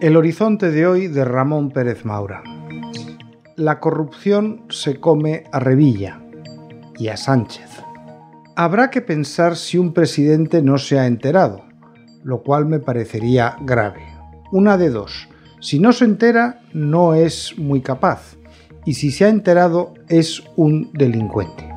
El horizonte de hoy de Ramón Pérez Maura. La corrupción se come a Revilla y a Sánchez. Habrá que pensar si un presidente no se ha enterado, lo cual me parecería grave. Una de dos. Si no se entera, no es muy capaz. Y si se ha enterado, es un delincuente.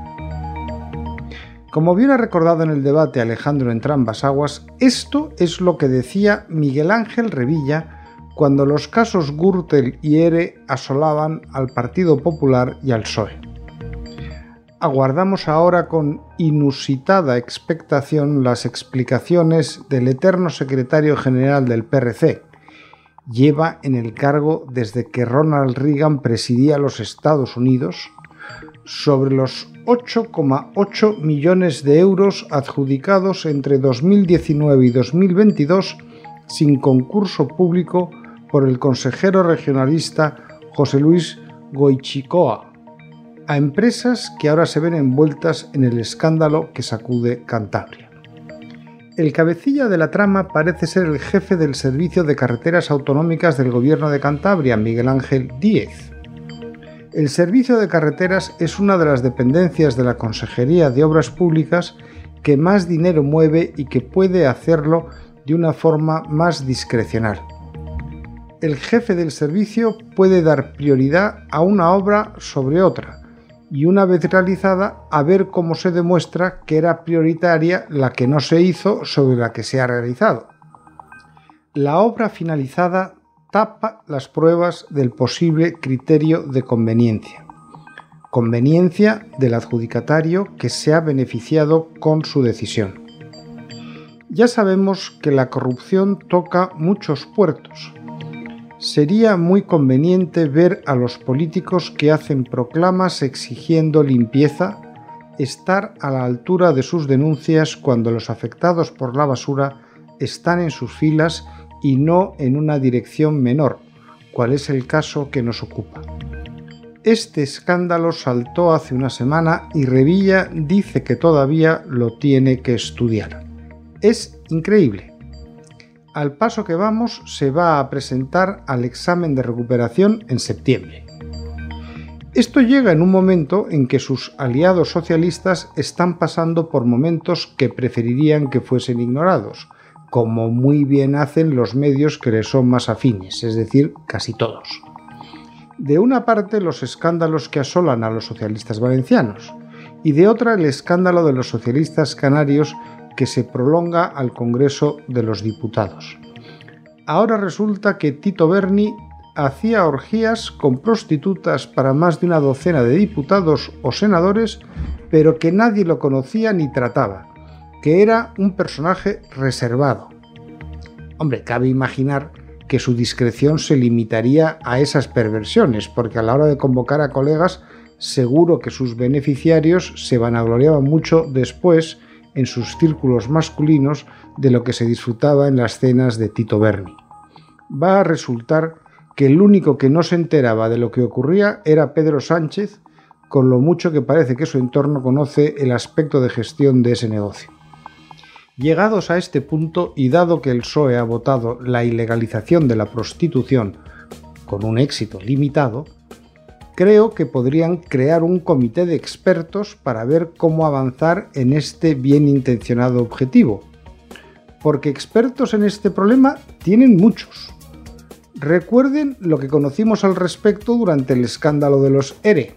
Como bien ha recordado en el debate Alejandro Entrambas Aguas, esto es lo que decía Miguel Ángel Revilla cuando los casos Gürtel y Ere asolaban al Partido Popular y al PSOE. Aguardamos ahora con inusitada expectación las explicaciones del eterno secretario general del PRC. Lleva en el cargo desde que Ronald Reagan presidía los Estados Unidos sobre los 8,8 millones de euros adjudicados entre 2019 y 2022 sin concurso público por el consejero regionalista José Luis Goichicoa a empresas que ahora se ven envueltas en el escándalo que sacude Cantabria. El cabecilla de la trama parece ser el jefe del Servicio de Carreteras Autonómicas del Gobierno de Cantabria, Miguel Ángel Díez. El Servicio de Carreteras es una de las dependencias de la Consejería de Obras Públicas que más dinero mueve y que puede hacerlo de una forma más discrecional el jefe del servicio puede dar prioridad a una obra sobre otra y una vez realizada a ver cómo se demuestra que era prioritaria la que no se hizo sobre la que se ha realizado. La obra finalizada tapa las pruebas del posible criterio de conveniencia. Conveniencia del adjudicatario que se ha beneficiado con su decisión. Ya sabemos que la corrupción toca muchos puertos, Sería muy conveniente ver a los políticos que hacen proclamas exigiendo limpieza estar a la altura de sus denuncias cuando los afectados por la basura están en sus filas y no en una dirección menor, cual es el caso que nos ocupa. Este escándalo saltó hace una semana y Revilla dice que todavía lo tiene que estudiar. Es increíble al paso que vamos, se va a presentar al examen de recuperación en septiembre. Esto llega en un momento en que sus aliados socialistas están pasando por momentos que preferirían que fuesen ignorados, como muy bien hacen los medios que les son más afines, es decir, casi todos. De una parte los escándalos que asolan a los socialistas valencianos, y de otra el escándalo de los socialistas canarios que se prolonga al Congreso de los Diputados. Ahora resulta que Tito Berni hacía orgías con prostitutas para más de una docena de diputados o senadores, pero que nadie lo conocía ni trataba, que era un personaje reservado. Hombre, cabe imaginar que su discreción se limitaría a esas perversiones, porque a la hora de convocar a colegas seguro que sus beneficiarios se vanagloriaban mucho después en sus círculos masculinos de lo que se disfrutaba en las cenas de Tito Berni. Va a resultar que el único que no se enteraba de lo que ocurría era Pedro Sánchez, con lo mucho que parece que su entorno conoce el aspecto de gestión de ese negocio. Llegados a este punto y dado que el PSOE ha votado la ilegalización de la prostitución con un éxito limitado, creo que podrían crear un comité de expertos para ver cómo avanzar en este bien intencionado objetivo. Porque expertos en este problema tienen muchos. Recuerden lo que conocimos al respecto durante el escándalo de los ERE.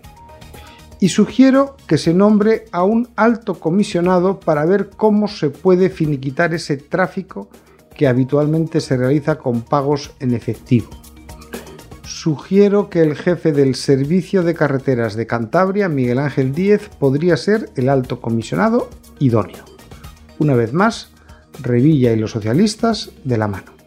Y sugiero que se nombre a un alto comisionado para ver cómo se puede finiquitar ese tráfico que habitualmente se realiza con pagos en efectivo sugiero que el jefe del Servicio de Carreteras de Cantabria, Miguel Ángel Díez, podría ser el alto comisionado idóneo. Una vez más, Revilla y los socialistas de la mano.